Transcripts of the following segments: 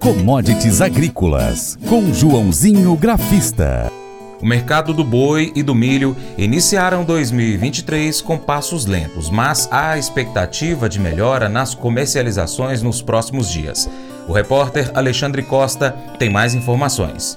Commodities Agrícolas, com Joãozinho Grafista. O mercado do boi e do milho iniciaram 2023 com passos lentos, mas há expectativa de melhora nas comercializações nos próximos dias. O repórter Alexandre Costa tem mais informações.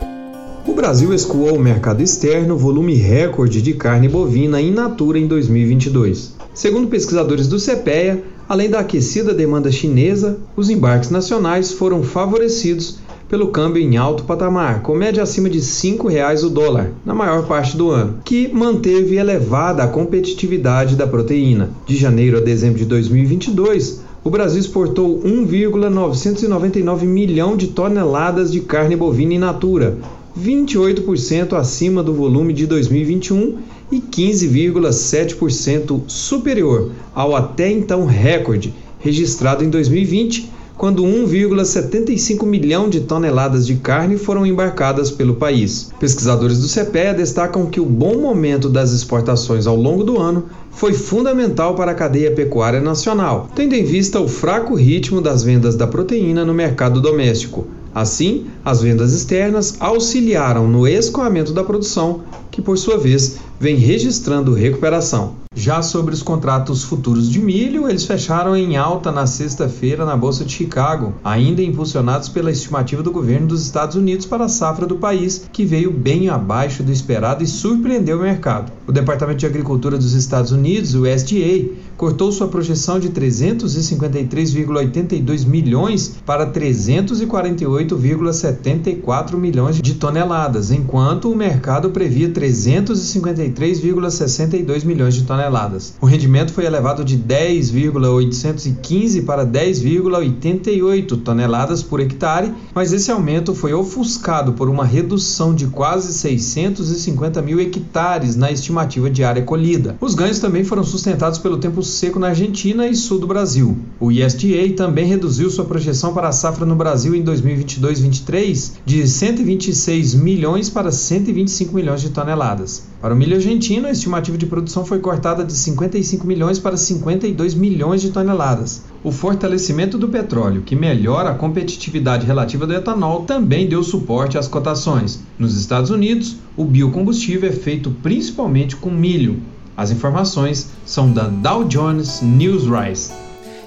O Brasil escoou o mercado externo volume recorde de carne bovina in natura em 2022. Segundo pesquisadores do CPEA, além da aquecida demanda chinesa, os embarques nacionais foram favorecidos pelo câmbio em alto patamar, com média acima de R$ 5,00 o dólar, na maior parte do ano, que manteve elevada a competitividade da proteína. De janeiro a dezembro de 2022, o Brasil exportou 1,999 milhão de toneladas de carne bovina in natura, 28% acima do volume de 2021 e 15,7% superior ao até então recorde registrado em 2020, quando 1,75 milhão de toneladas de carne foram embarcadas pelo país. Pesquisadores do CPEA destacam que o bom momento das exportações ao longo do ano foi fundamental para a cadeia pecuária nacional, tendo em vista o fraco ritmo das vendas da proteína no mercado doméstico. Assim, as vendas externas auxiliaram no escoamento da produção, que por sua vez vem registrando recuperação. Já sobre os contratos futuros de milho, eles fecharam em alta na sexta-feira na Bolsa de Chicago, ainda impulsionados pela estimativa do governo dos Estados Unidos para a safra do país, que veio bem abaixo do esperado e surpreendeu o mercado. O Departamento de Agricultura dos Estados Unidos, o USDA, cortou sua projeção de 353,82 milhões para 348,74 milhões de toneladas, enquanto o mercado previa 353,62 milhões de toneladas toneladas. O rendimento foi elevado de 10,815 para 10,88 toneladas por hectare, mas esse aumento foi ofuscado por uma redução de quase 650 mil hectares na estimativa de área colhida. Os ganhos também foram sustentados pelo tempo seco na Argentina e sul do Brasil. O ISDA também reduziu sua projeção para a safra no Brasil em 2022-23 de 126 milhões para 125 milhões de toneladas. Para o milho argentino, a estimativa de produção foi cortada de 55 milhões para 52 milhões de toneladas. O fortalecimento do petróleo, que melhora a competitividade relativa do etanol, também deu suporte às cotações. Nos Estados Unidos, o biocombustível é feito principalmente com milho. As informações são da Dow Jones News Rise.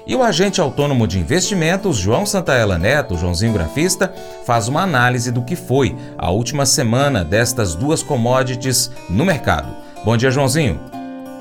E o agente autônomo de investimentos, João Santaella Neto, Joãozinho Grafista, faz uma análise do que foi a última semana destas duas commodities no mercado. Bom dia, Joãozinho.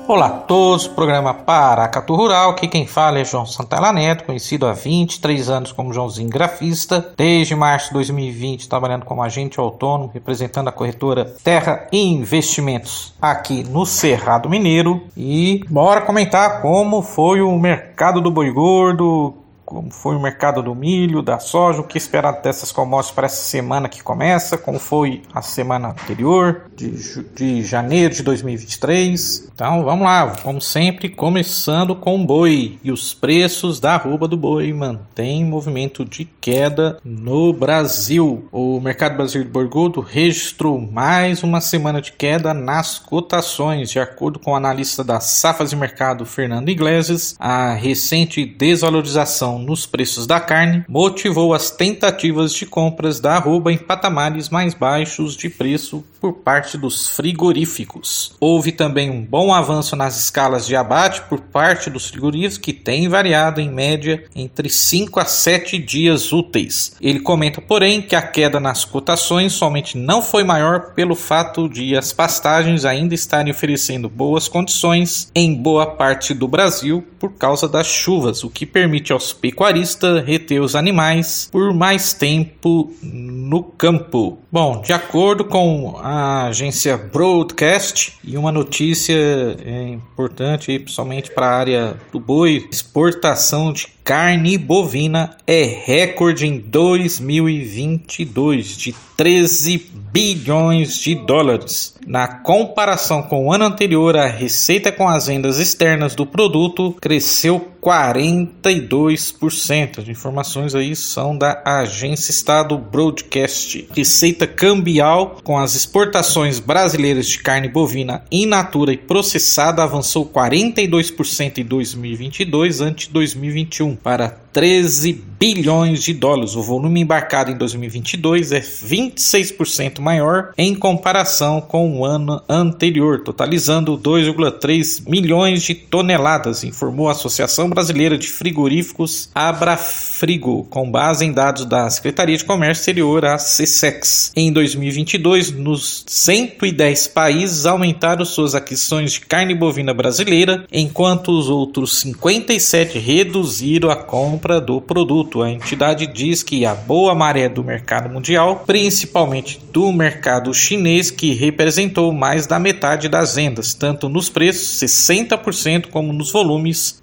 Olá a todos, programa Paracatu Rural, aqui quem fala é João Santana Neto, conhecido há 23 anos como Joãozinho Grafista, desde março de 2020 trabalhando como agente autônomo, representando a corretora Terra Investimentos aqui no Cerrado Mineiro. E bora comentar como foi o mercado do boi gordo, como foi o mercado do milho, da soja, o que esperar dessas commodities para essa semana que começa, como foi a semana anterior, de, de janeiro de 2023. Então vamos lá, como sempre, começando com o boi. E os preços da arroba do boi mantêm movimento de queda no Brasil. O mercado brasileiro de boi registrou mais uma semana de queda nas cotações, de acordo com o analista da Safas de Mercado, Fernando Iglesias, a recente desvalorização nos preços da carne motivou as tentativas de compras da arroba em patamares mais baixos de preço por parte dos frigoríficos. Houve também um bom avanço nas escalas de abate por parte dos frigoríficos, que tem variado em média entre 5 a 7 dias úteis. Ele comenta, porém, que a queda nas cotações somente não foi maior pelo fato de as pastagens ainda estarem oferecendo boas condições em boa parte do Brasil por causa das chuvas, o que permite aos pecuaristas reter os animais por mais tempo no campo. Bom, de acordo com a agência Broadcast, e uma notícia é, importante, principalmente para a área do boi, exportação de carne bovina é recorde em 2022 de 13 bilhões de dólares. Na comparação com o ano anterior, a receita com as vendas externas do produto cresceu 42%. As informações aí são da agência Estado Broadcast. Receita cambial com as exportações brasileiras de carne bovina in natura e processada avançou 42% em 2022 ante 2021 para 13 bilhões de dólares. O volume embarcado em 2022 é 26% maior em comparação com o ano anterior, totalizando 2,3 milhões de toneladas, informou a Associação Brasileira de Frigoríficos Abrafrigo, com base em dados da Secretaria de Comércio Exterior, a CSEX. Em 2022, nos 110 países aumentaram suas aquisições de carne bovina brasileira, enquanto os outros 57 reduziram a compra do produto. A entidade diz que a boa maré do mercado mundial, principalmente do mercado chinês, que representou mais da metade das vendas, tanto nos preços 60% como nos volumes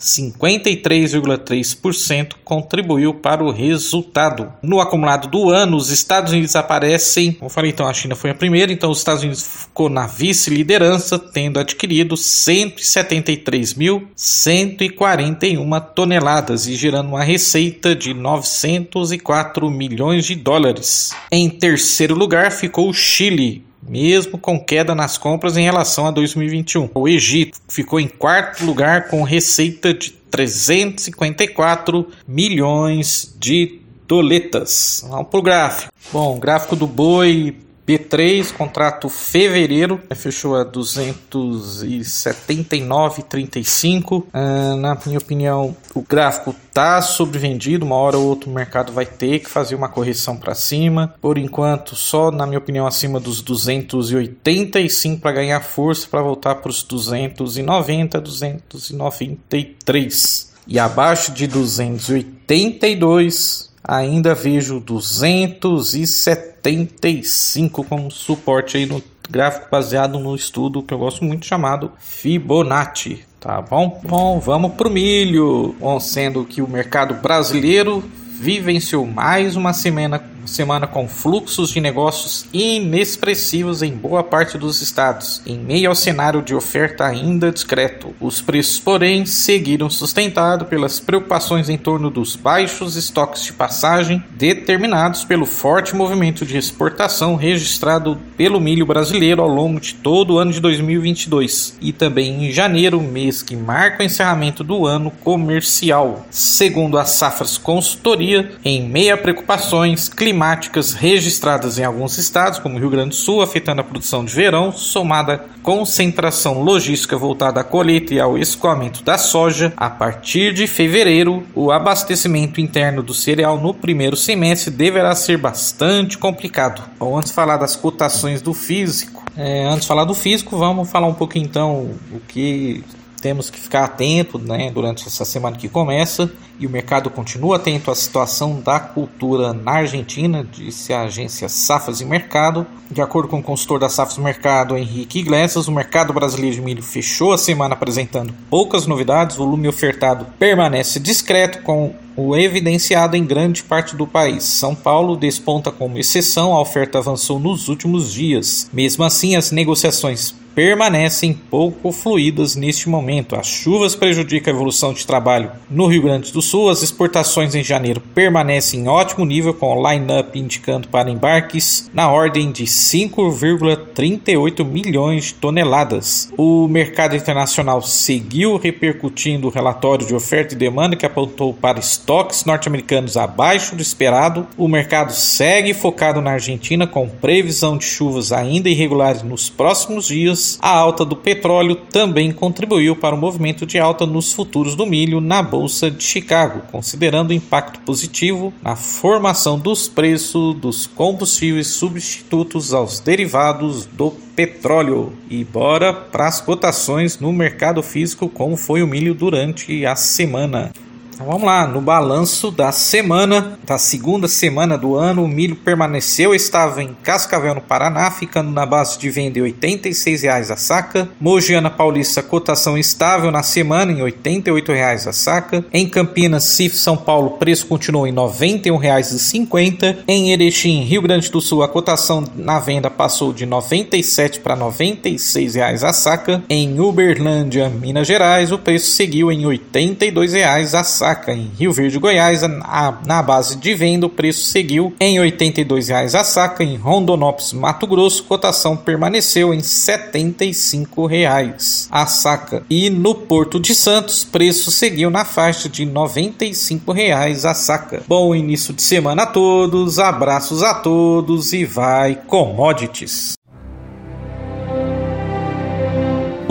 53,3% contribuiu para o resultado. No acumulado do ano, os Estados Unidos aparecem, como falei, então a China foi a primeira, então os Estados Unidos ficou na vice-liderança, tendo adquirido 173.141 toneladas e gerando uma receita de 904 milhões de dólares. Em terceiro lugar ficou o Chile, mesmo com queda nas compras em relação a 2021. O Egito ficou em quarto lugar com receita de 354 milhões de doletas. Vamos para o gráfico. Bom, gráfico do boi B3, contrato fevereiro, fechou a 279,35. Uh, na minha opinião, o gráfico está sobrevendido. Uma hora ou outra o mercado vai ter que fazer uma correção para cima. Por enquanto, só na minha opinião acima dos 285 para ganhar força para voltar para os 290, 293. E abaixo de 282 ainda vejo 275 como suporte aí no gráfico baseado no estudo que eu gosto muito chamado Fibonacci, tá bom? Bom, vamos pro milho, bom, sendo que o mercado brasileiro vivenciou mais uma semana semana com fluxos de negócios inexpressivos em boa parte dos estados, em meio ao cenário de oferta ainda discreto. Os preços, porém, seguiram sustentados pelas preocupações em torno dos baixos estoques de passagem, determinados pelo forte movimento de exportação registrado pelo milho brasileiro ao longo de todo o ano de 2022 e também em janeiro, mês que marca o encerramento do ano comercial. Segundo a Safras Consultoria, em meio a preocupações climáticas climáticas registradas em alguns estados, como Rio Grande do Sul, afetando a produção de verão, somada concentração logística voltada à colheita e ao escoamento da soja, a partir de fevereiro, o abastecimento interno do cereal no primeiro semestre deverá ser bastante complicado. Bom, antes de falar das cotações do físico, é, antes de falar do físico, vamos falar um pouquinho então o que temos que ficar atento né, durante essa semana que começa e o mercado continua atento à situação da cultura na Argentina, disse a agência Safras e Mercado. De acordo com o consultor da Safras e Mercado, Henrique Iglesias, o mercado brasileiro de milho fechou a semana apresentando poucas novidades, o volume ofertado permanece discreto com o evidenciado em grande parte do país. São Paulo desponta como exceção, a oferta avançou nos últimos dias. Mesmo assim, as negociações permanecem pouco fluídas neste momento. As chuvas prejudicam a evolução de trabalho no Rio Grande do Sul. As exportações em janeiro permanecem em ótimo nível, com o line-up indicando para embarques na ordem de 5,38 milhões de toneladas. O mercado internacional seguiu repercutindo o relatório de oferta e demanda que apontou para estoques norte-americanos abaixo do esperado. O mercado segue focado na Argentina, com previsão de chuvas ainda irregulares nos próximos dias a alta do petróleo também contribuiu para o movimento de alta nos futuros do milho na Bolsa de Chicago, considerando o impacto positivo na formação dos preços dos combustíveis substitutos aos derivados do petróleo. E bora para as cotações no mercado físico, como foi o milho durante a semana. Então vamos lá, no balanço da semana, da segunda semana do ano, o milho permaneceu estável em Cascavel, no Paraná, ficando na base de venda em R$ 86,00 a saca. Mogiana Paulista, cotação estável na semana em R$ 88,00 a saca. Em Campinas, Cif, São Paulo, preço continuou em R$ 91,50. Em Erechim, Rio Grande do Sul, a cotação na venda passou de R$ 97 para R$ 96,00 a saca. Em Uberlândia, Minas Gerais, o preço seguiu em R$ 82,00 a saca saca. Em Rio Verde, Goiás, na, base de venda, o preço seguiu em R$ 82,00 a saca. Em Rondonópolis, Mato Grosso, cotação permaneceu em R$ 75,00 a saca. E no Porto de Santos, preço seguiu na faixa de R$ 95,00 a saca. Bom início de semana a todos, abraços a todos e vai commodities.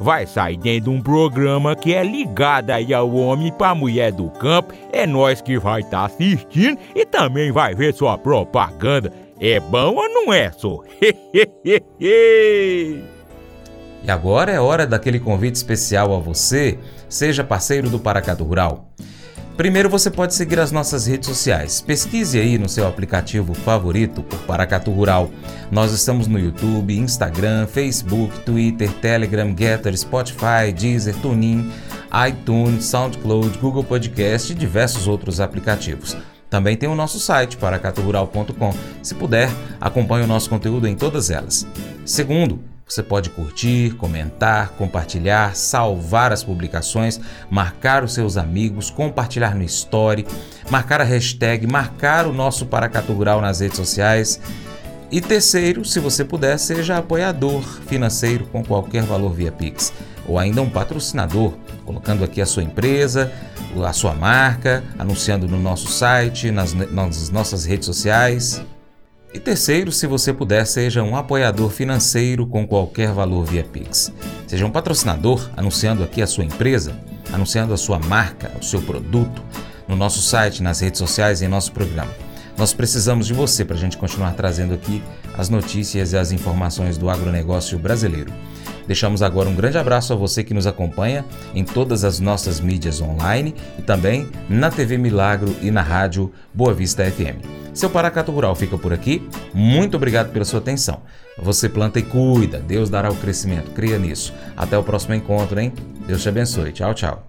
vai sair dentro de um programa que é ligado aí ao homem para mulher do campo. É nós que vai estar tá assistindo e também vai ver sua propaganda. É bom ou não é, só? e agora é hora daquele convite especial a você. Seja parceiro do Paracatu Rural. Primeiro você pode seguir as nossas redes sociais. Pesquise aí no seu aplicativo favorito por Paracatu Rural. Nós estamos no YouTube, Instagram, Facebook, Twitter, Telegram, Getter, Spotify, Deezer, TuneIn, iTunes, SoundCloud, Google Podcast e diversos outros aplicativos. Também tem o nosso site, paracaturural.com. Se puder, acompanhe o nosso conteúdo em todas elas. Segundo, você pode curtir, comentar, compartilhar, salvar as publicações, marcar os seus amigos, compartilhar no story, marcar a hashtag, marcar o nosso Paracatu Rural nas redes sociais. E terceiro, se você puder, seja apoiador financeiro com qualquer valor via Pix, ou ainda um patrocinador, colocando aqui a sua empresa, a sua marca, anunciando no nosso site, nas, nas nossas redes sociais. E terceiro, se você puder, seja um apoiador financeiro com qualquer valor via Pix. Seja um patrocinador, anunciando aqui a sua empresa, anunciando a sua marca, o seu produto, no nosso site, nas redes sociais e em nosso programa. Nós precisamos de você para a gente continuar trazendo aqui as notícias e as informações do agronegócio brasileiro. Deixamos agora um grande abraço a você que nos acompanha em todas as nossas mídias online e também na TV Milagro e na rádio Boa Vista FM. Seu Paracato Rural fica por aqui. Muito obrigado pela sua atenção. Você planta e cuida. Deus dará o crescimento. Cria nisso. Até o próximo encontro, hein? Deus te abençoe. Tchau, tchau.